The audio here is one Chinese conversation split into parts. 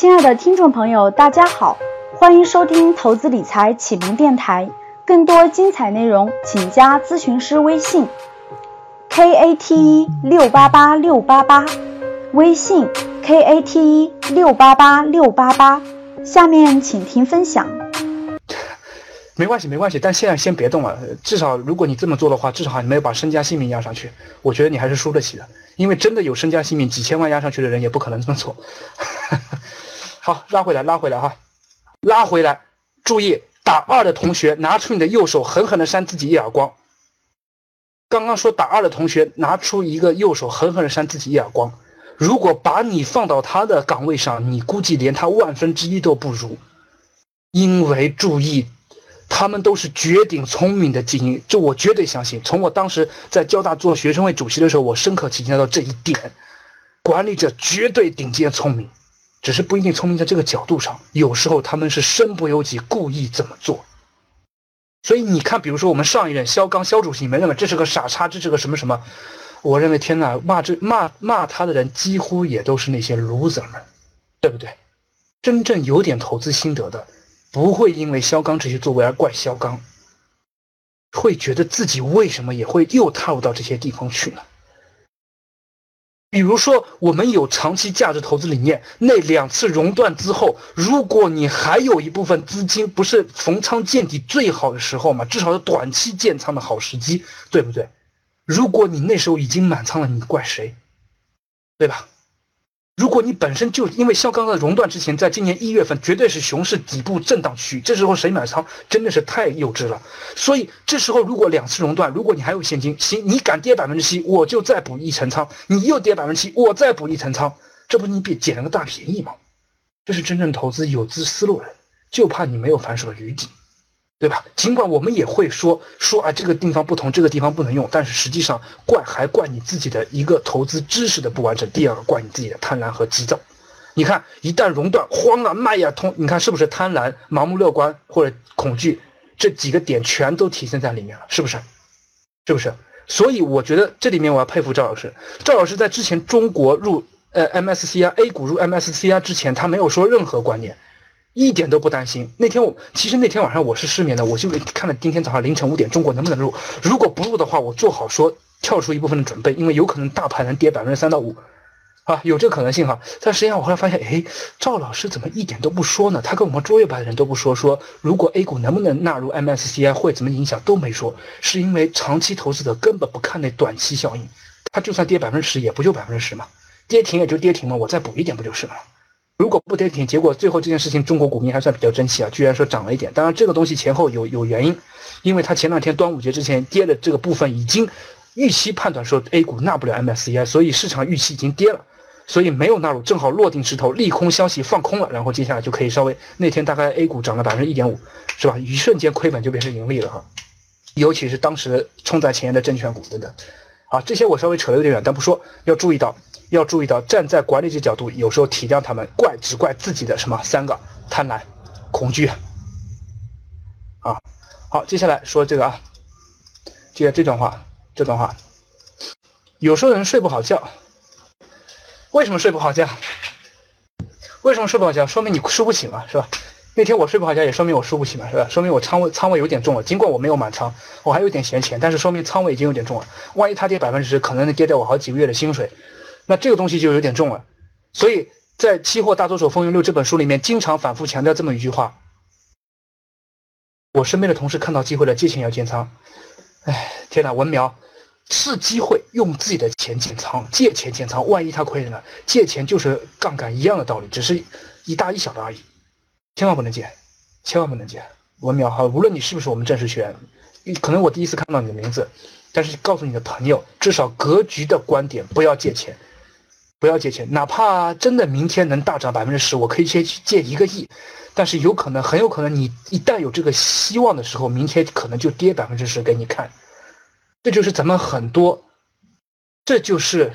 亲爱的听众朋友，大家好，欢迎收听投资理财启蒙电台。更多精彩内容，请加咨询师微信：k a t e 六八八六八八，微信 k a t e 六八八六八八。下面请听分享。没关系，没关系，但现在先别动了。至少如果你这么做的话，至少你没有把身家性命压上去。我觉得你还是输得起的，因为真的有身家性命几千万压上去的人，也不可能这么做。好，拉回来，拉回来哈，拉回来，注意。打二的同学，拿出你的右手，狠狠地扇自己一耳光。刚刚说打二的同学，拿出一个右手，狠狠地扇自己一耳光。如果把你放到他的岗位上，你估计连他万分之一都不如。因为注意，他们都是绝顶聪明的精英，这我绝对相信。从我当时在交大做学生会主席的时候，我深刻体验到这一点：管理者绝对顶尖聪明。只是不一定聪明在这个角度上，有时候他们是身不由己，故意这么做。所以你看，比如说我们上一任肖钢肖主席，你们认为这是个傻叉，这是个什么什么？我认为天哪，骂这骂骂他的人几乎也都是那些 loser 们，对不对？真正有点投资心得的，不会因为肖钢这些作为而怪肖钢，会觉得自己为什么也会又踏入到这些地方去呢？比如说，我们有长期价值投资理念，那两次熔断之后，如果你还有一部分资金，不是逢仓见底最好的时候嘛？至少是短期建仓的好时机，对不对？如果你那时候已经满仓了，你怪谁？对吧？如果你本身就因为像刚刚的熔断之前，在今年一月份绝对是熊市底部震荡区，这时候谁买仓真的是太幼稚了。所以这时候如果两次熔断，如果你还有现金，行，你敢跌百分之七，我就再补一层仓；你又跌百分之七，我再补一层仓，这不你比捡了个大便宜吗？这是真正投资有资思路的，就怕你没有反手的余地。对吧？尽管我们也会说说啊，这个地方不同，这个地方不能用，但是实际上怪还怪你自己的一个投资知识的不完整，第二个怪你自己的贪婪和急躁。你看，一旦熔断，慌啊卖呀通，你看是不是贪婪、盲目乐观或者恐惧这几个点全都体现在里面了？是不是？是不是？所以我觉得这里面我要佩服赵老师。赵老师在之前中国入呃 MSCI A 股入 MSCI 之前，他没有说任何观念。一点都不担心。那天我其实那天晚上我是失眠的，我就看了今天早上凌晨五点中国能不能入。如果不入的话，我做好说跳出一部分的准备，因为有可能大盘能跌百分之三到五，啊，有这个可能性哈。但实际上我后来发现，哎，赵老师怎么一点都不说呢？他跟我们卓越版的人都不说，说如果 A 股能不能纳入 MSCI 会怎么影响都没说，是因为长期投资者根本不看那短期效应，他就算跌百分之十也不就百分之十嘛，跌停也就跌停嘛，我再补一点不就是了？如果不跌停，结果最后这件事情，中国股民还算比较争气啊，居然说涨了一点。当然，这个东西前后有有原因，因为它前两天端午节之前跌的这个部分已经预期判断说 A 股纳不了 MSCI，所以市场预期已经跌了，所以没有纳入，正好落定石头，利空消息放空了，然后接下来就可以稍微那天大概 A 股涨了百分之一点五，是吧？一瞬间亏本就变成盈利了哈，尤其是当时冲在前沿的证券股等等，啊，这些我稍微扯得有点远，但不说，要注意到。要注意到，站在管理者角度，有时候体谅他们，怪只怪自己的什么三个贪婪、恐惧啊。好，接下来说这个啊，接下这段话，这段话，有时候人睡不好觉，为什么睡不好觉？为什么睡不好觉？说明你输不起嘛，是吧？那天我睡不好觉，也说明我输不起嘛，是吧？说明我仓位仓位有点重了，尽管我没有满仓，我还有点闲钱，但是说明仓位已经有点重了。万一它跌百分之十，可能能跌掉我好几个月的薪水。那这个东西就有点重了，所以在《期货大作手风云录》这本书里面，经常反复强调这么一句话。我身边的同事看到机会了，借钱要建仓。哎，天哪，文苗，是机会用自己的钱建仓，借钱建仓，万一他亏了呢？借钱就是杠杆一样的道理，只是一大一小的而已，千万不能借，千万不能借。文淼哈，无论你是不是我们正式学员，可能我第一次看到你的名字，但是告诉你的朋友，至少格局的观点，不要借钱。不要借钱，哪怕真的明天能大涨百分之十，我可以先去借一个亿，但是有可能，很有可能你一旦有这个希望的时候，明天可能就跌百分之十给你看。这就是咱们很多，这就是，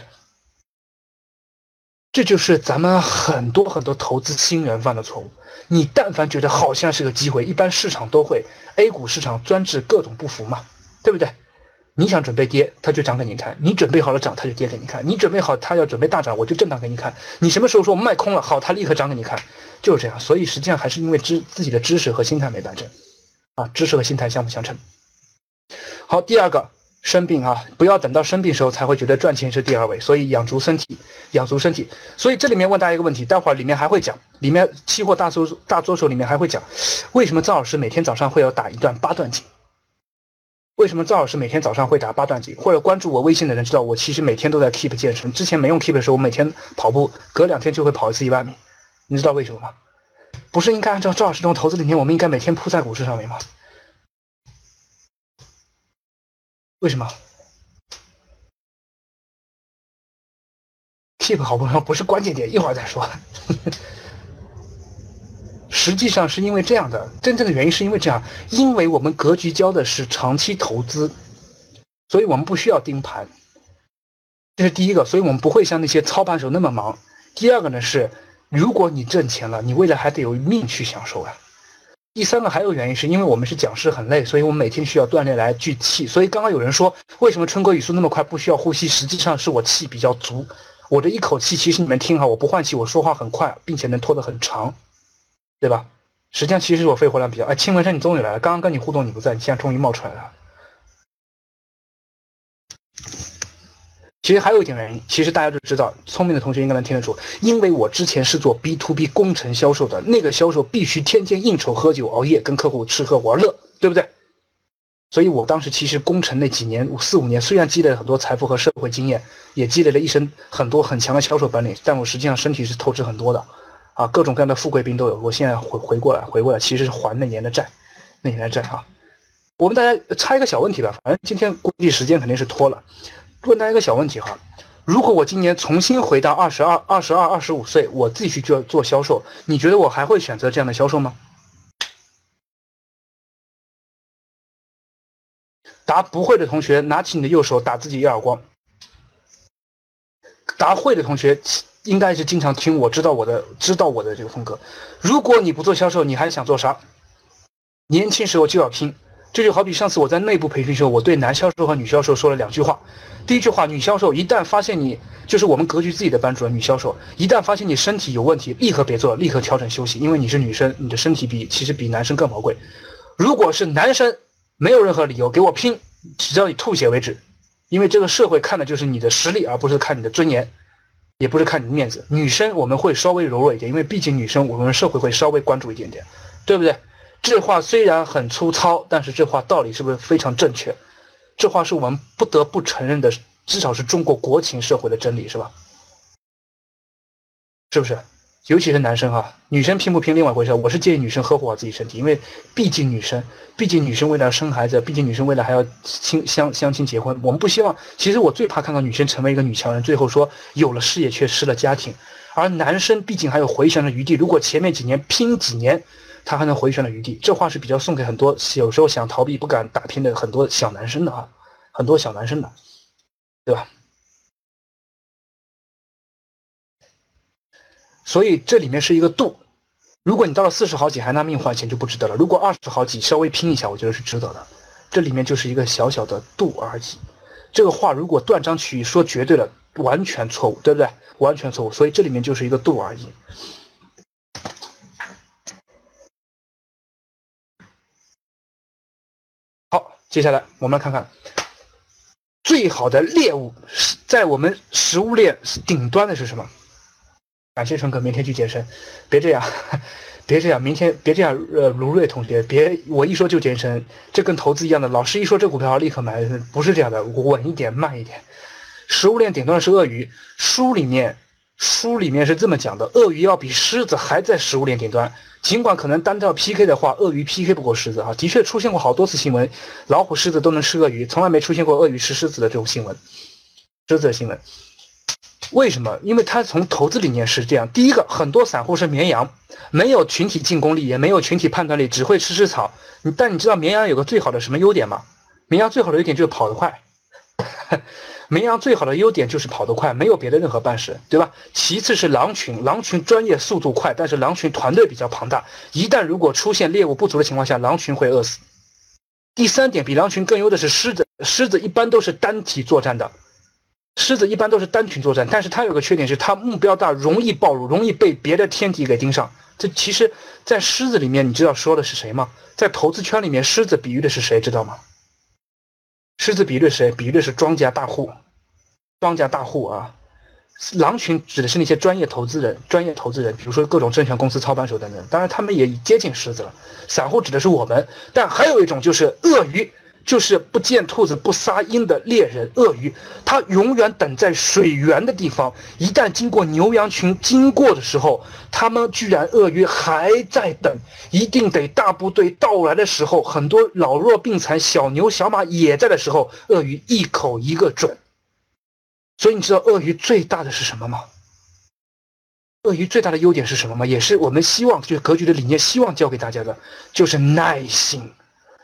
这就是咱们很多很多投资新人犯的错误。你但凡觉得好像是个机会，一般市场都会，A 股市场专治各种不服嘛，对不对？你想准备跌，它就涨给你看；你准备好了涨，它就跌给你看；你准备好它要准备大涨，我就震荡给你看。你什么时候说卖空了，好，它立刻涨给你看，就是这样。所以实际上还是因为知自己的知识和心态没摆正，啊，知识和心态相辅相成。好，第二个生病啊，不要等到生病时候才会觉得赚钱是第二位，所以养足身体，养足身体。所以这里面问大家一个问题，待会儿里面还会讲，里面期货大作大作手里面还会讲，为什么赵老师每天早上会要打一段八段锦？为什么赵老师每天早上会打八段锦？或者关注我微信的人知道，我其实每天都在 keep 健身。之前没用 keep 的时候，我每天跑步，隔两天就会跑一次一万米。你知道为什么吗？不是应该按照赵老师这种投资理念，我们应该每天扑在股市上面吗？为什么？keep 好不好不是关键点，一会儿再说。实际上是因为这样的，真正的原因是因为这样，因为我们格局教的是长期投资，所以我们不需要盯盘，这是第一个，所以我们不会像那些操盘手那么忙。第二个呢是，如果你挣钱了，你未来还得有命去享受啊。第三个还有原因是因为我们是讲师很累，所以我们每天需要锻炼来聚气。所以刚刚有人说为什么春哥语速那么快，不需要呼吸，实际上是我气比较足，我这一口气其实你们听哈，我不换气，我说话很快，并且能拖得很长。对吧？实际上其实我肺活量比较。哎，青文山你终于来了，刚刚跟你互动你不在，你现在终于冒出来了。其实还有一点原因，其实大家都知道，聪明的同学应该能听得出，因为我之前是做 B to B 工程销售的，那个销售必须天天应酬、喝酒、熬夜，跟客户吃喝玩乐，对不对？所以我当时其实工程那几年四五年，虽然积累了很多财富和社会经验，也积累了一身很多很强的销售本领，但我实际上身体是透支很多的。啊，各种各样的富贵病都有。我现在回回过来，回过来，其实是还那年的债，那年的债啊。我们大家猜一个小问题吧，反正今天估计时间肯定是拖了。问大家一个小问题哈，如果我今年重新回到二十二、二十二、二十五岁，我自己去做做销售，你觉得我还会选择这样的销售吗？答不会的同学，拿起你的右手打自己一耳光。答会的同学。应该是经常听我知道我的知道我的这个风格。如果你不做销售，你还想做啥？年轻时候就要拼。这就好比上次我在内部培训时候，我对男销售和女销售说了两句话。第一句话，女销售一旦发现你就是我们格局自己的班主任，女销售一旦发现你身体有问题，立刻别做，立刻调整休息，因为你是女生，你的身体比其实比男生更宝贵。如果是男生，没有任何理由给我拼，直到你吐血为止，因为这个社会看的就是你的实力，而不是看你的尊严。也不是看你面子，女生我们会稍微柔弱一点，因为毕竟女生我们社会会稍微关注一点点，对不对？这话虽然很粗糙，但是这话道理是不是非常正确？这话是我们不得不承认的，至少是中国国情社会的真理，是吧？是不是？尤其是男生哈，女生拼不拼另外一回事。我是建议女生呵护好自己身体，因为毕竟女生，毕竟女生为了生孩子，毕竟女生为了还要亲相相亲结婚，我们不希望。其实我最怕看到女生成为一个女强人，最后说有了事业却失了家庭。而男生毕竟还有回旋的余地，如果前面几年拼几年，他还能回旋的余地。这话是比较送给很多有时候想逃避不敢打拼的很多小男生的啊，很多小男生的，对吧？所以这里面是一个度，如果你到了四十好几还拿命换钱就不值得了。如果二十好几稍微拼一下，我觉得是值得的。这里面就是一个小小的度而已。这个话如果断章取义说绝对了，完全错误，对不对？完全错误。所以这里面就是一个度而已。好，接下来我们来看看最好的猎物是在我们食物链顶端的是什么？感谢陈哥，明天去健身，别这样，别这样，明天别这样。呃，卢瑞同学，别我一说就健身，这跟投资一样的，老师一说这股票立刻买，不是这样的，稳一点，慢一点。食物链顶端是鳄鱼，书里面书里面是这么讲的，鳄鱼要比狮子还在食物链顶端。尽管可能单挑 PK 的话，鳄鱼 PK 不过狮子啊，的确出现过好多次新闻，老虎、狮子都能吃鳄鱼，从来没出现过鳄鱼吃狮子的这种新闻，狮子的新闻。为什么？因为他从投资理念是这样：第一个，很多散户是绵羊，没有群体进攻力，也没有群体判断力，只会吃吃草。你但你知道绵羊有个最好的什么优点吗？绵羊最好的优点就是跑得快。绵羊最好的优点就是跑得快，没有别的任何办事，对吧？其次是狼群，狼群专业速度快，但是狼群团队比较庞大，一旦如果出现猎物不足的情况下，狼群会饿死。第三点，比狼群更优的是狮子，狮子一般都是单体作战的，狮子一般都是单群作战，但是它有个缺点是它目标大，容易暴露，容易被别的天敌给盯上。这其实，在狮子里面，你知道说的是谁吗？在投资圈里面，狮子比喻的是谁，知道吗？狮子比喻谁？比喻的是庄家大户，庄家大户啊。狼群指的是那些专业投资人，专业投资人，比如说各种证券公司操盘手等等。当然，他们也接近狮子了。散户指的是我们，但还有一种就是鳄鱼。就是不见兔子不撒鹰的猎人鳄鱼，它永远等在水源的地方。一旦经过牛羊群经过的时候，他们居然鳄鱼还在等，一定得大部队到来的时候，很多老弱病残、小牛小马也在的时候，鳄鱼一口一个准。所以你知道鳄鱼最大的是什么吗？鳄鱼最大的优点是什么吗？也是我们希望就是格局的理念，希望教给大家的，就是耐心。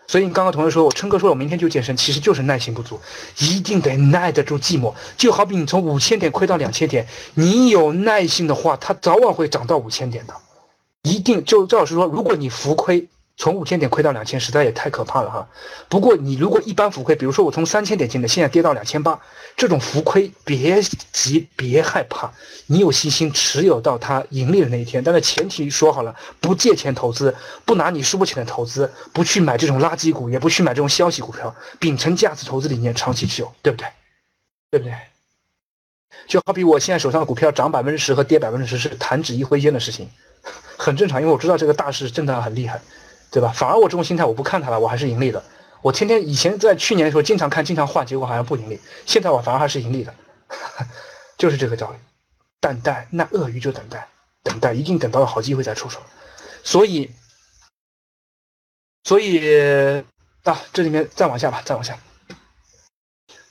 所以你刚刚同学说，我琛哥说我明天就健身，其实就是耐心不足，一定得耐得住寂寞。就好比你从五千点亏到两千点，你有耐心的话，它早晚会涨到五千点的。一定就赵老师说，如果你浮亏。从五千点亏到两千，实在也太可怕了哈。不过你如果一般浮亏，比如说我从三千点进的，现在跌到两千八，这种浮亏别急，别害怕，你有信心持有到它盈利的那一天。但是前提说好了，不借钱投资，不拿你输不起的投资，不去买这种垃圾股，也不去买这种消息股票，秉承价值投资理念，长期持有，对不对？对不对？就好比我现在手上的股票涨百分之十和跌百分之十是弹指一挥间的事情，很正常，因为我知道这个大势震荡很厉害。对吧？反而我这种心态，我不看它了，我还是盈利的。我天天以前在去年的时候经常看，经常换，结果好像不盈利。现在我反而还是盈利的，就是这个道理。等待，那鳄鱼就等待，等待，一定等到了好机会再出手。所以，所以啊，这里面再往下吧，再往下。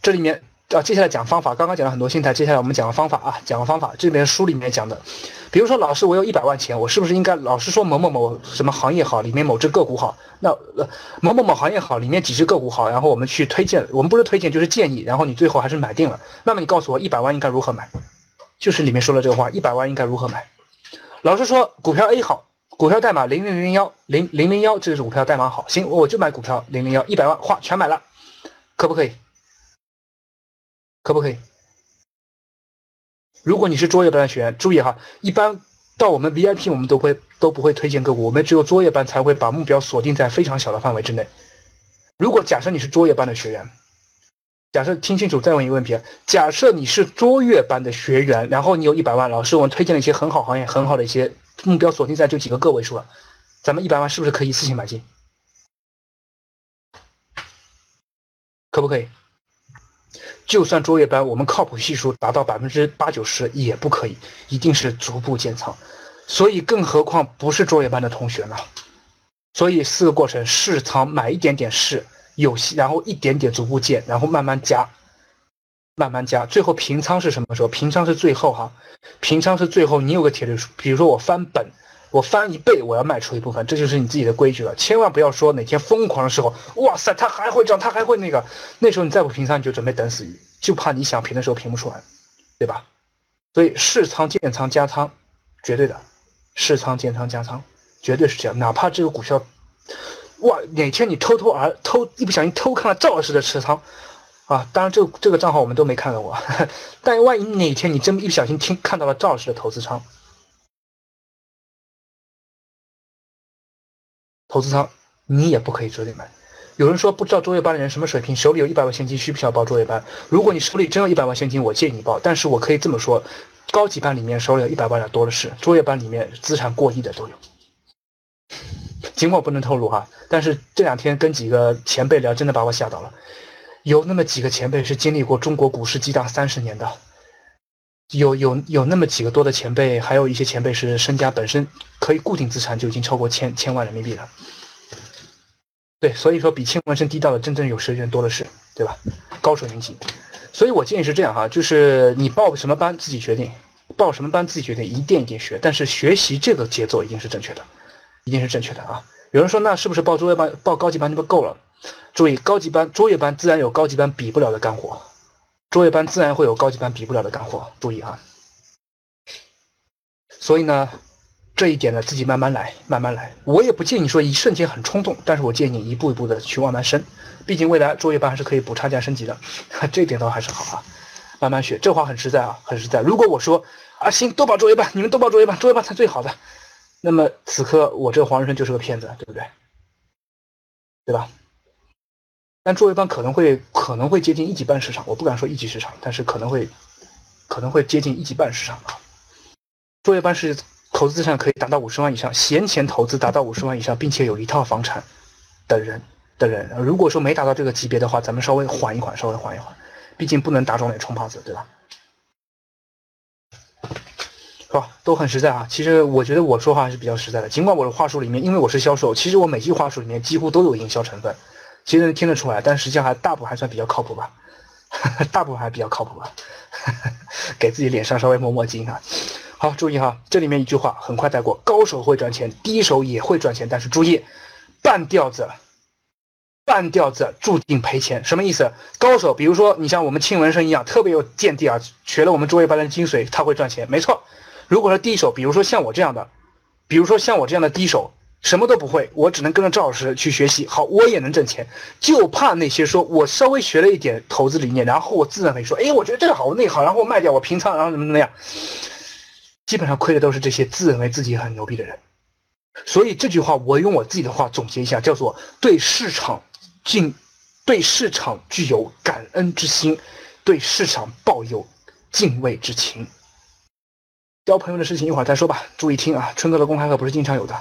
这里面啊，接下来讲方法。刚刚讲了很多心态，接下来我们讲个方法啊，讲个方法。这边书里面讲的。比如说，老师，我有一百万钱，我是不是应该老师说某某某什么行业好，里面某只个股好？那某某某行业好，里面几只个股好，然后我们去推荐，我们不是推荐就是建议，然后你最后还是买定了。那么你告诉我，一百万应该如何买？就是里面说了这个话，一百万应该如何买？老师说股票 A 好，股票代码零零零幺零零零幺，这个是股票代码好，行，我就买股票零零幺，一百万哗全买了，可不可以？可不可以？如果你是卓越班的学员，注意哈，一般到我们 VIP，我们都会都不会推荐个股，我们只有卓越班才会把目标锁定在非常小的范围之内。如果假设你是卓越班的学员，假设听清楚，再问一个问题：假设你是卓越班的学员，然后你有一百万，老师我们推荐了一些很好行业、很好的一些目标，锁定在就几个个位数了，咱们一百万是不是可以一次性买进？可不可以？就算卓越班，我们靠谱系数达到百分之八九十也不可以，一定是逐步建仓。所以，更何况不是卓越班的同学呢？所以四个过程：试仓，买一点点试，有戏然后一点点逐步建，然后慢慢加，慢慢加，最后平仓是什么时候？平仓是最后哈，平仓是最后。你有个铁律，比如说我翻本。我翻一倍，我要卖出一部分，这就是你自己的规矩了。千万不要说哪天疯狂的时候，哇塞，它还会涨，它还会那个，那时候你再不平仓，你就准备等死鱼，就怕你想平的时候平不出来，对吧？所以试仓建仓加仓，绝对的，试仓建仓加仓，绝对是这样。哪怕这个股票，哇，哪天你偷偷而偷一不小心偷看了赵老师的持仓，啊，当然这个这个账号我们都没看到过，但万一哪天你真一不小心听看到了赵老师的投资仓。投资仓，你也不可以直接买。有人说不知道作业班的人什么水平，手里有一百万现金，需不需要报作业班？如果你手里真有一百万现金，我建议你报。但是我可以这么说，高级班里面手里有一百万的多的是，作业班里面资产过亿的都有。尽管不能透露哈，但是这两天跟几个前辈聊，真的把我吓到了。有那么几个前辈是经历过中国股市激荡三十年的，有有有那么几个多的前辈，还有一些前辈是身家本身。可以固定资产就已经超过千千万人民币了，对，所以说比千万身低到的真正有实力人多的是，对吧？高手云集，所以我建议是这样哈，就是你报什么班自己决定，报什么班自己决定，一点一点学，但是学习这个节奏一定是正确的，一定是正确的啊！有人说那是不是报卓越班、报高级班就不够了？注意，高级班、卓越班自然有高级班比不了的干货，卓越班自然会有高级班比不了的干货，注意啊！所以呢。这一点呢，自己慢慢来，慢慢来。我也不建议说一瞬间很冲动，但是我建议你一步一步的去慢慢升。毕竟未来作业班还是可以补差价升级的，这一点倒还是好啊。慢慢学，这话很实在啊，很实在。如果我说啊，行，都报作业班，你们都报作业班，作业班才最好的，那么此刻我这个黄仁生就是个骗子，对不对？对吧？但作业班可能会可能会接近一级半市场，我不敢说一级市场，但是可能会可能会接近一级半市场啊。作业班是投资资产可以达到五十万以上，闲钱投资达到五十万以上，并且有一套房产的人的人，如果说没达到这个级别的话，咱们稍微缓一缓，稍微缓一缓，毕竟不能打肿脸充胖子，对吧？好，都很实在啊。其实我觉得我说话还是比较实在的，尽管我的话术里面，因为我是销售，其实我每句话术里面几乎都有营销成分。其实能听得出来，但实际上还大部分还算比较靠谱吧，大部分还比较靠谱吧，给自己脸上稍微抹抹金啊。好，注意哈，这里面一句话很快带过，高手会赚钱，低手也会赚钱，但是注意，半吊子，半吊子注定赔钱。什么意思？高手，比如说你像我们庆文生一样，特别有见地啊，学了我们卓越班的精髓，他会赚钱，没错。如果是低手，比如说像我这样的，比如说像我这样的低手。什么都不会，我只能跟着赵老师去学习。好，我也能挣钱，就怕那些说我稍微学了一点投资理念，然后我自认为说，哎，我觉得这个好，那个好，然后我卖掉，我平仓，然后怎么怎么样，基本上亏的都是这些自认为自己很牛逼的人。所以这句话，我用我自己的话总结一下，叫做对市场敬，对市场具有感恩之心，对市场抱有敬畏之情。交朋友的事情一会儿再说吧，注意听啊，春哥的公开课不是经常有的。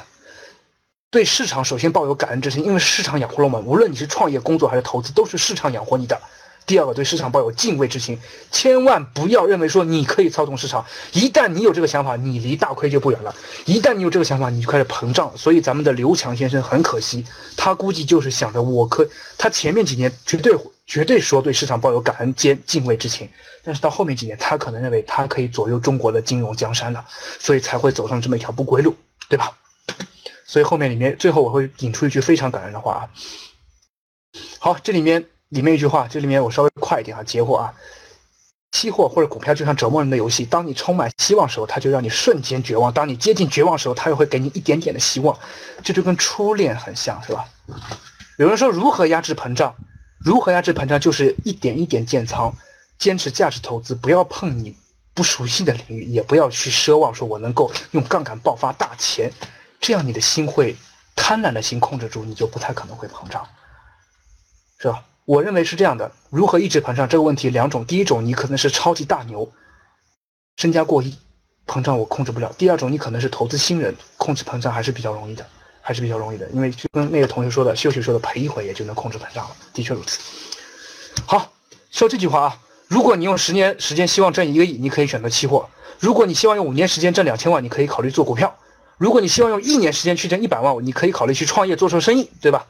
对市场首先抱有感恩之心，因为市场养活了我们。无论你是创业、工作还是投资，都是市场养活你的。第二个，对市场抱有敬畏之心，千万不要认为说你可以操纵市场。一旦你有这个想法，你离大亏就不远了。一旦你有这个想法，你就开始膨胀。所以咱们的刘强先生很可惜，他估计就是想着我可，他前面几年绝对绝对说对市场抱有感恩兼敬畏之情，但是到后面几年，他可能认为他可以左右中国的金融江山了，所以才会走上这么一条不归路，对吧？所以后面里面最后我会引出一句非常感人的话啊。好，这里面里面一句话，这里面我稍微快一点啊，截货啊。期货或者股票就像折磨人的游戏，当你充满希望时候，它就让你瞬间绝望；当你接近绝望时候，它又会给你一点点的希望。这就跟初恋很像，是吧？有人说如何压制膨胀？如何压制膨胀？就是一点一点建仓，坚持价值投资，不要碰你不熟悉的领域，也不要去奢望说我能够用杠杆爆发大钱。这样你的心会贪婪的心控制住，你就不太可能会膨胀，是吧？我认为是这样的。如何抑制膨胀这个问题，两种：第一种，你可能是超级大牛，身家过亿，膨胀我控制不了；第二种，你可能是投资新人，控制膨胀还是比较容易的，还是比较容易的。因为就跟那个同学说的，秀秀说的，赔一回也就能控制膨胀了，的确如此。好，说这句话啊，如果你用十年时间希望挣一个亿，你可以选择期货；如果你希望用五年时间挣两千万，你可以考虑做股票。如果你希望用一年时间去挣一百万，你可以考虑去创业做做生意，对吧？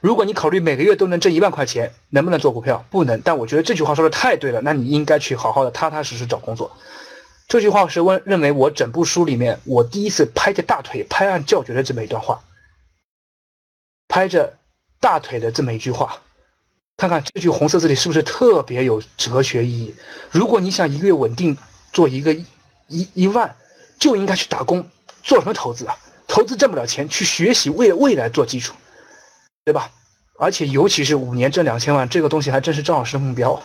如果你考虑每个月都能挣一万块钱，能不能做股票？不能。但我觉得这句话说的太对了，那你应该去好好的踏踏实实找工作。这句话是问认为我整部书里面我第一次拍着大腿拍案叫绝的这么一段话，拍着大腿的这么一句话，看看这句红色字里是不是特别有哲学意义？如果你想一个月稳定做一个一一万，就应该去打工。做什么投资啊？投资挣不了钱，去学习为未来做基础，对吧？而且尤其是五年挣两千万，这个东西还真是赵 老师的目标。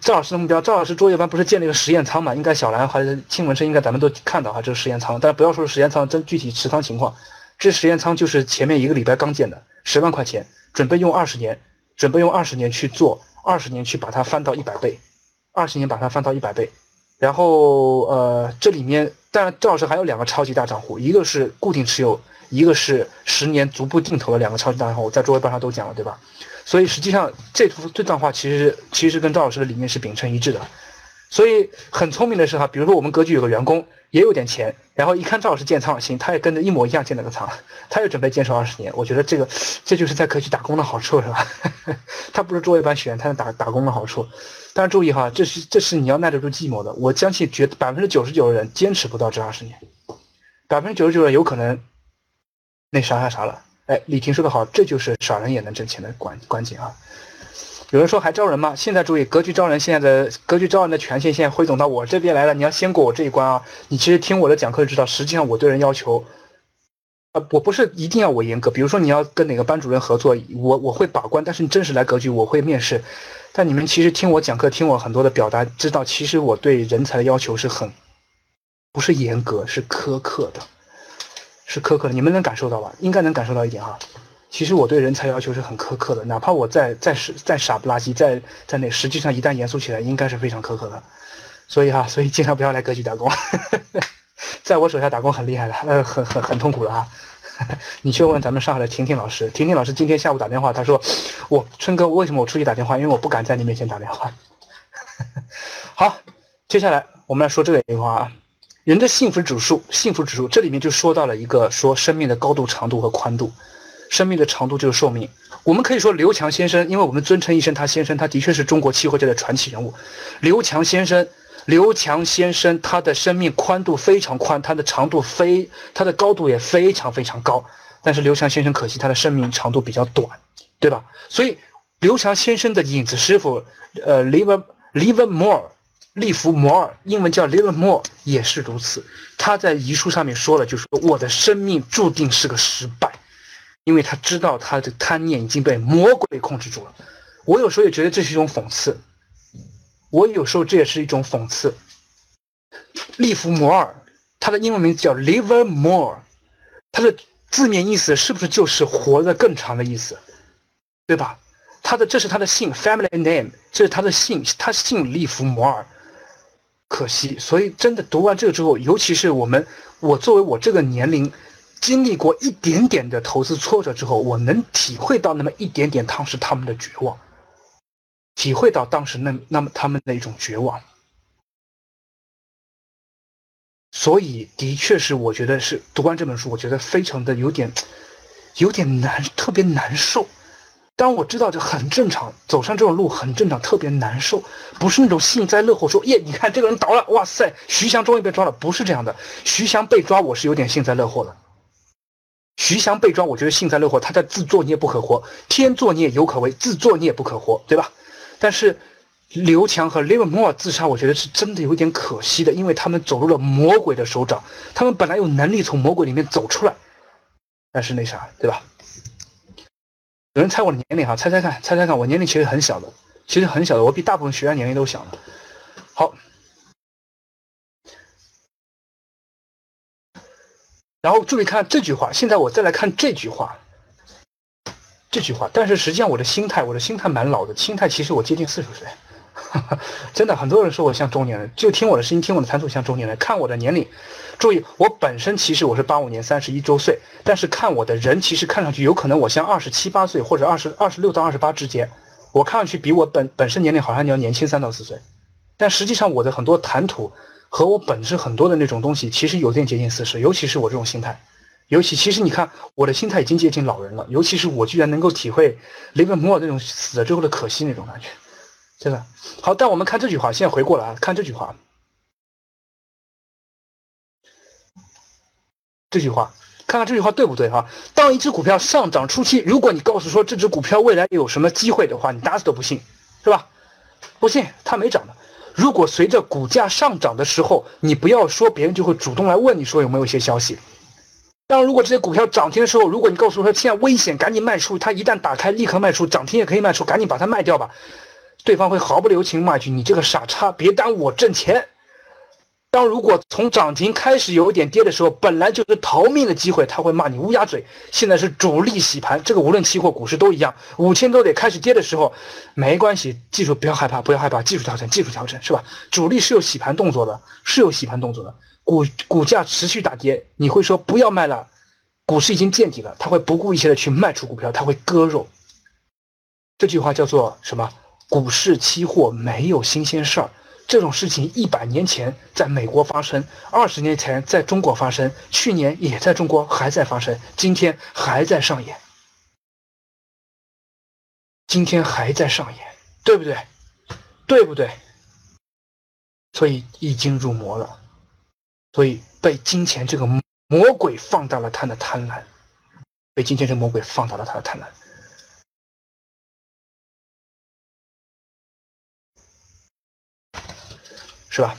赵老师的目标，赵老师作业班不是建了一个实验仓嘛？应该小兰还是庆文生，应该咱们都看到哈，这个实验仓。但不要说实验仓，真具体持仓情况，这实验仓就是前面一个礼拜刚建的，十万块钱，准备用二十年，准备用二十年去做，二十年去把它翻到一百倍，二十年把它翻到一百倍。然后呃，这里面。当然，赵老师还有两个超级大账户，一个是固定持有，一个是十年逐步定投的两个超级大账户，在桌位班上都讲了，对吧？所以实际上这幅这段话其实其实跟赵老师的理念是秉承一致的。所以很聪明的是哈，比如说我们格局有个员工也有点钱，然后一看赵老师建仓，行，他也跟着一模一样建了个仓，他又准备坚守二十年。我觉得这个这就是在科技打工的好处，是吧？他不是做一般学员，他是打打工的好处。但是注意哈，这是这是你要耐得住寂寞的。我相信绝百分之九十九的人坚持不到这二十年，百分之九十九人有可能那啥啥啥了。哎，李婷说的好，这就是傻人也能挣钱的关关键啊。有人说还招人吗？现在注意，格局招人，现在的格局招人的权限现在汇总到我这边来了。你要先过我这一关啊！你其实听我的讲课就知道，实际上我对人要求，啊，我不是一定要我严格。比如说你要跟哪个班主任合作，我我会把关，但是你正式来格局，我会面试。但你们其实听我讲课，听我很多的表达，知道其实我对人才的要求是很，不是严格，是苛刻的，是苛刻的。你们能感受到吧？应该能感受到一点哈。其实我对人才要求是很苛刻的，哪怕我再再是再傻不拉几，在在那，实际上一旦严肃起来，应该是非常苛刻的。所以哈，所以尽量不要来格局打工，在我手下打工很厉害的，呃，很很很痛苦的啊。你去问咱们上海的婷婷老师，婷婷老师今天下午打电话，她说我春哥为什么我出去打电话？因为我不敢在你面前打电话。好，接下来我们来说这个情况啊，人的幸福指数，幸福指数，这里面就说到了一个说生命的高度、长度和宽度。生命的长度就是寿命。我们可以说刘强先生，因为我们尊称一声他先生，他的确是中国期货界的传奇人物。刘强先生，刘强先生，他的生命宽度非常宽，他的长度非，他的高度也非常非常高。但是刘强先生可惜他的生命长度比较短，对吧？所以刘强先生的影子师傅，呃，Liver Livermore，利弗摩尔，英文叫 Livermore，也是如此。他在遗书上面说了，就说我的生命注定是个失败。因为他知道他的贪念已经被魔鬼控制住了，我有时候也觉得这是一种讽刺，我有时候这也是一种讽刺。利弗摩尔，他的英文名字叫 Livermore，他的字面意思是不是就是活得更长的意思，对吧？他的这是他的姓，family name，这是他的姓，他姓利弗摩尔。可惜，所以真的读完这个之后，尤其是我们，我作为我这个年龄。经历过一点点的投资挫折之后，我能体会到那么一点点当时他们的绝望，体会到当时那那么他们的一种绝望。所以，的确是我觉得是读完这本书，我觉得非常的有点有点难，特别难受。当我知道这很正常，走上这种路很正常，特别难受，不是那种幸灾乐祸，说耶，你看这个人倒了，哇塞，徐翔终于被抓了，不是这样的。徐翔被抓，我是有点幸灾乐祸的。徐翔被抓，我觉得幸灾乐祸，他在自作孽不可活，天作孽犹可为，自作孽不可活，对吧？但是刘强和 live more 自杀，我觉得是真的有点可惜的，因为他们走入了魔鬼的手掌，他们本来有能力从魔鬼里面走出来，但是那啥，对吧？有人猜我的年龄哈，猜猜看，猜猜看，我年龄其实很小的，其实很小的，我比大部分学员年龄都小的。好。然后注意看这句话，现在我再来看这句话，这句话。但是实际上我的心态，我的心态蛮老的，心态其实我接近四十岁，真的很多人说我像中年人，就听我的声音，听我的谈吐像中年人。看我的年龄，注意我本身其实我是八五年三十一周岁，但是看我的人，其实看上去有可能我像二十七八岁或者二十二十六到二十八之间，我看上去比我本本身年龄好像你要年轻三到四岁，但实际上我的很多谈吐。和我本质很多的那种东西，其实有点接近四十，尤其是我这种心态，尤其其实你看我的心态已经接近老人了，尤其是我居然能够体会雷文摩尔那种死了之后的可惜那种感觉，真的好。但我们看这句话，现在回过来啊，看这句话，这句话，看看这句话对不对哈？当一只股票上涨初期，如果你告诉说这只股票未来有什么机会的话，你打死都不信，是吧？不信，它没涨的。如果随着股价上涨的时候，你不要说，别人就会主动来问你说有没有一些消息。当，如果这些股票涨停的时候，如果你告诉说现在危险，赶紧卖出，它一旦打开立刻卖出，涨停也可以卖出，赶紧把它卖掉吧。对方会毫不留情骂一句：“你这个傻叉，别耽误我挣钱。”当如果从涨停开始有一点跌的时候，本来就是逃命的机会，他会骂你乌鸦嘴。现在是主力洗盘，这个无论期货、股市都一样，五千多点开始跌的时候，没关系，技术不要害怕，不要害怕，技术调整，技术调整是吧？主力是有洗盘动作的，是有洗盘动作的。股股价持续大跌，你会说不要卖了，股市已经见底了，他会不顾一切的去卖出股票，他会割肉。这句话叫做什么？股市期货没有新鲜事儿。这种事情一百年前在美国发生，二十年前在中国发生，去年也在中国还在发生，今天还在上演，今天还在上演，对不对？对不对？所以已经入魔了，所以被金钱这个魔鬼放大了他的贪婪，被金钱这个魔鬼放大了他的贪婪。是吧？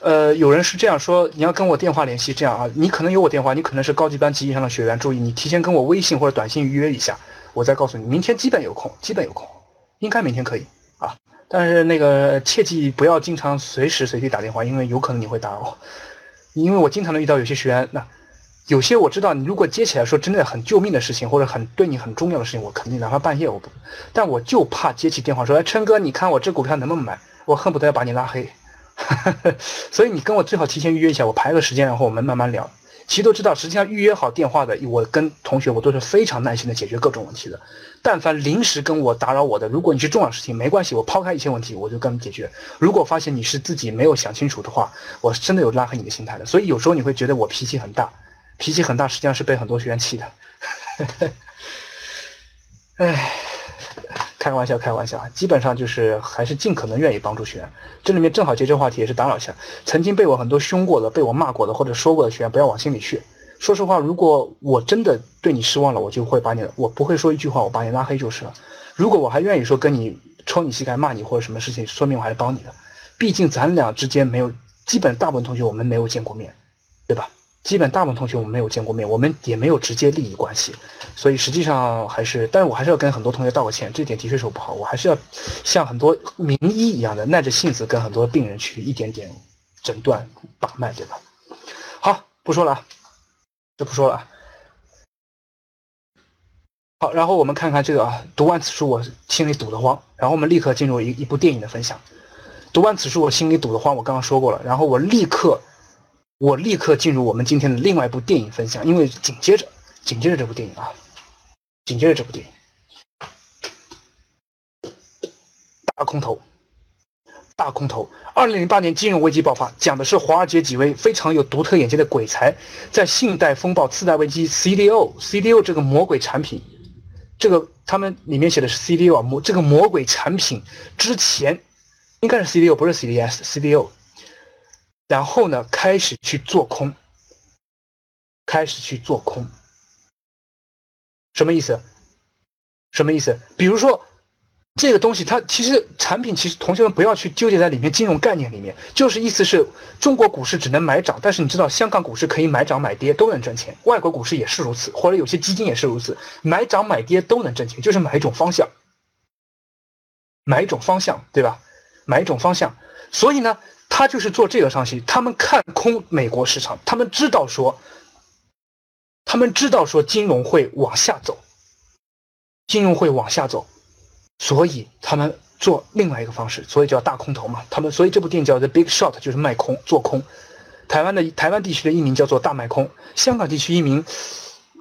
呃，有人是这样说，你要跟我电话联系，这样啊，你可能有我电话，你可能是高级班级以上的学员，注意，你提前跟我微信或者短信预约一下，我再告诉你，明天基本有空，基本有空，应该明天可以啊。但是那个切记不要经常随时随地打电话，因为有可能你会打扰，因为我经常能遇到有些学员，那有些我知道，你如果接起来说真的很救命的事情，或者很对你很重要的事情，我肯定哪怕半夜我不，但我就怕接起电话说，哎，琛哥，你看我这股票能不能买？我恨不得要把你拉黑。所以你跟我最好提前预约一下，我排个时间，然后我们慢慢聊。其实都知道，实际上预约好电话的，我跟同学我都是非常耐心的解决各种问题的。但凡临时跟我打扰我的，如果你是重要事情，没关系，我抛开一切问题，我就跟你解决。如果发现你是自己没有想清楚的话，我是真的有拉黑你的心态的。所以有时候你会觉得我脾气很大，脾气很大，实际上是被很多学员气的。唉。开玩笑，开玩笑！基本上就是还是尽可能愿意帮助学员。这里面正好接这话题，也是打扰一下。曾经被我很多凶过的、被我骂过的或者说过的学员，不要往心里去。说实话，如果我真的对你失望了，我就会把你，我不会说一句话，我把你拉黑就是了。如果我还愿意说跟你抽你膝盖、骂你或者什么事情，说明我还是帮你的。毕竟咱俩之间没有，基本大部分同学我们没有见过面，对吧？基本大部分同学我们没有见过面，我们也没有直接利益关系，所以实际上还是，但是我还是要跟很多同学道个歉，这点的确是我不好，我还是要像很多名医一样的耐着性子跟很多病人去一点点诊断把脉，对吧？好，不说了啊，就不说了。好，然后我们看看这个啊，读完此书我心里堵得慌，然后我们立刻进入一一部电影的分享。读完此书我心里堵得慌，我刚刚说过了，然后我立刻。我立刻进入我们今天的另外一部电影分享，因为紧接着，紧接着这部电影啊，紧接着这部电影，大空头，大空头。二零零八年金融危机爆发，讲的是华尔街几位非常有独特眼界的鬼才，在信贷风暴、次贷危机、CDO、CDO 这个魔鬼产品，这个他们里面写的是 CDO 啊，魔这个魔鬼产品之前，应该是 CDO，不是 CDS，CDO。然后呢，开始去做空，开始去做空，什么意思？什么意思？比如说，这个东西它其实产品，其实同学们不要去纠结在里面金融概念里面，就是意思是中国股市只能买涨，但是你知道香港股市可以买涨买跌都能挣钱，外国股市也是如此，或者有些基金也是如此，买涨买跌都能挣钱，就是买一种方向，买一种方向，对吧？买一种方向，所以呢。他就是做这个上戏，他们看空美国市场，他们知道说，他们知道说金融会往下走，金融会往下走，所以他们做另外一个方式，所以叫大空头嘛。他们所以这部电影叫《The Big Shot，》，就是卖空做空。台湾的台湾地区的译名叫做大卖空，香港地区译名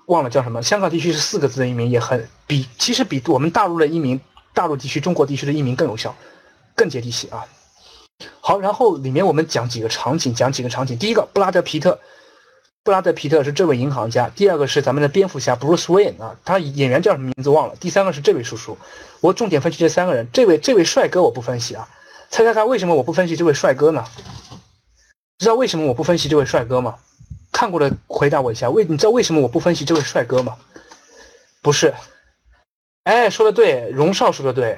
忘了叫什么。香港地区是四个字的译名，也很比其实比我们大陆的译名，大陆地区中国地区的译名更有效，更接地气啊。好，然后里面我们讲几个场景，讲几个场景。第一个，布拉德皮特，布拉德皮特是这位银行家。第二个是咱们的蝙蝠侠 Bruce Wayne 啊，他演员叫什么名字忘了。第三个是这位叔叔，我重点分析这三个人。这位这位帅哥我不分析啊，猜猜看为什么我不分析这位帅哥呢？知道为什么我不分析这位帅哥吗？看过的回答我一下，为你知道为什么我不分析这位帅哥吗？不是，哎，说的对，荣少说的对。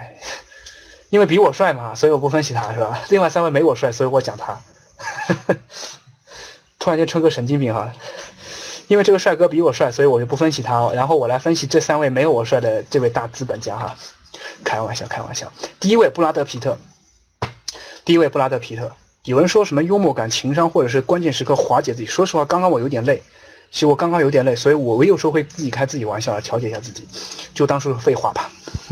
因为比我帅嘛，所以我不分析他，是吧？另外三位没我帅，所以我讲他。突然间成个神经病哈！因为这个帅哥比我帅，所以我就不分析他。然后我来分析这三位没有我帅的这位大资本家哈。开玩笑，开玩笑。第一位布拉德皮特，第一位布拉德皮特。有人说什么幽默感、情商，或者是关键时刻化解自己。说实话，刚刚我有点累，其实我刚刚有点累，所以我我有时候会自己开自己玩笑来调节一下自己，就当是废话吧。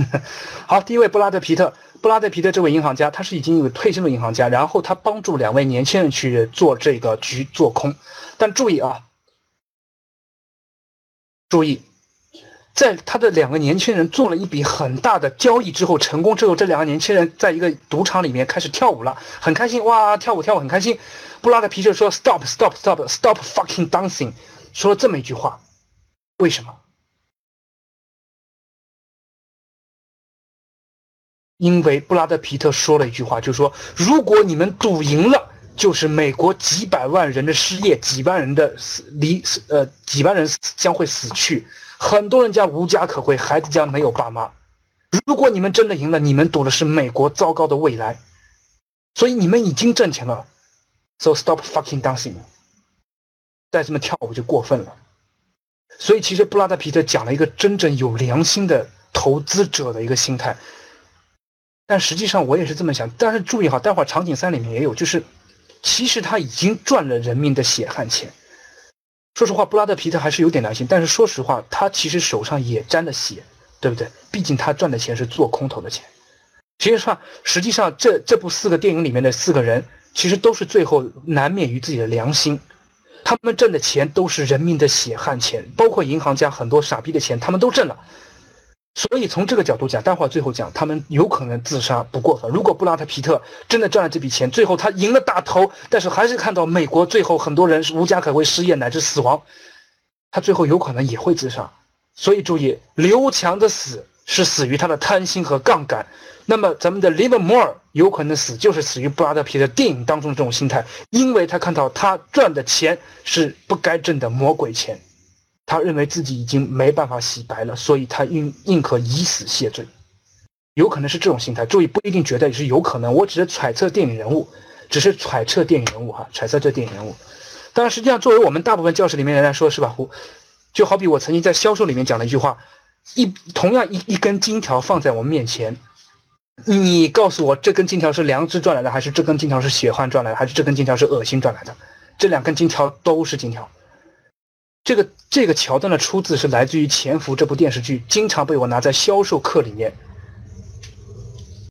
好，第一位布拉德皮特。布拉德皮特这位银行家，他是已经有退休的银行家，然后他帮助两位年轻人去做这个局做空，但注意啊，注意，在他的两个年轻人做了一笔很大的交易之后，成功之后，这两个年轻人在一个赌场里面开始跳舞了，很开心哇，跳舞跳舞很开心。布拉德皮特说：“Stop, stop, stop, stop fucking dancing。”说了这么一句话，为什么？因为布拉德皮特说了一句话，就是说，如果你们赌赢了，就是美国几百万人的失业，几万人的死离，呃，几万人将会死去，很多人将无家可归，孩子将没有爸妈。如果你们真的赢了，你们赌的是美国糟糕的未来，所以你们已经挣钱了。So stop fucking dancing，再这么跳舞就过分了。所以其实布拉德皮特讲了一个真正有良心的投资者的一个心态。但实际上我也是这么想，但是注意哈，待会儿场景三里面也有，就是其实他已经赚了人民的血汗钱。说实话，布拉德皮特还是有点良心，但是说实话，他其实手上也沾了血，对不对？毕竟他赚的钱是做空头的钱。其实上，实际上这这部四个电影里面的四个人，其实都是最后难免于自己的良心，他们挣的钱都是人民的血汗钱，包括银行家很多傻逼的钱，他们都挣了。所以从这个角度讲，待会儿最后讲，他们有可能自杀不过分。如果布拉特皮特真的赚了这笔钱，最后他赢了大头，但是还是看到美国最后很多人是无家可归、失业乃至死亡，他最后有可能也会自杀。所以注意，刘强的死是死于他的贪心和杠杆，那么咱们的 Livermore 有可能死就是死于布拉德皮特电影当中的这种心态，因为他看到他赚的钱是不该挣的魔鬼钱。他认为自己已经没办法洗白了，所以他宁宁可以死谢罪，有可能是这种心态。注意，不一定绝对是有可能，我只是揣测电影人物，只是揣测电影人物哈，揣测这电影人物。当然，实际上作为我们大部分教室里面人来说，是吧？我就好比我曾经在销售里面讲了一句话：一同样一一根金条放在我们面前，你告诉我这根金条是良知赚来的，还是这根金条是血汗赚来的，还是这根金条是恶心赚来的？这两根金条都是金条。这个这个桥段的出自是来自于《潜伏》这部电视剧，经常被我拿在销售课里面。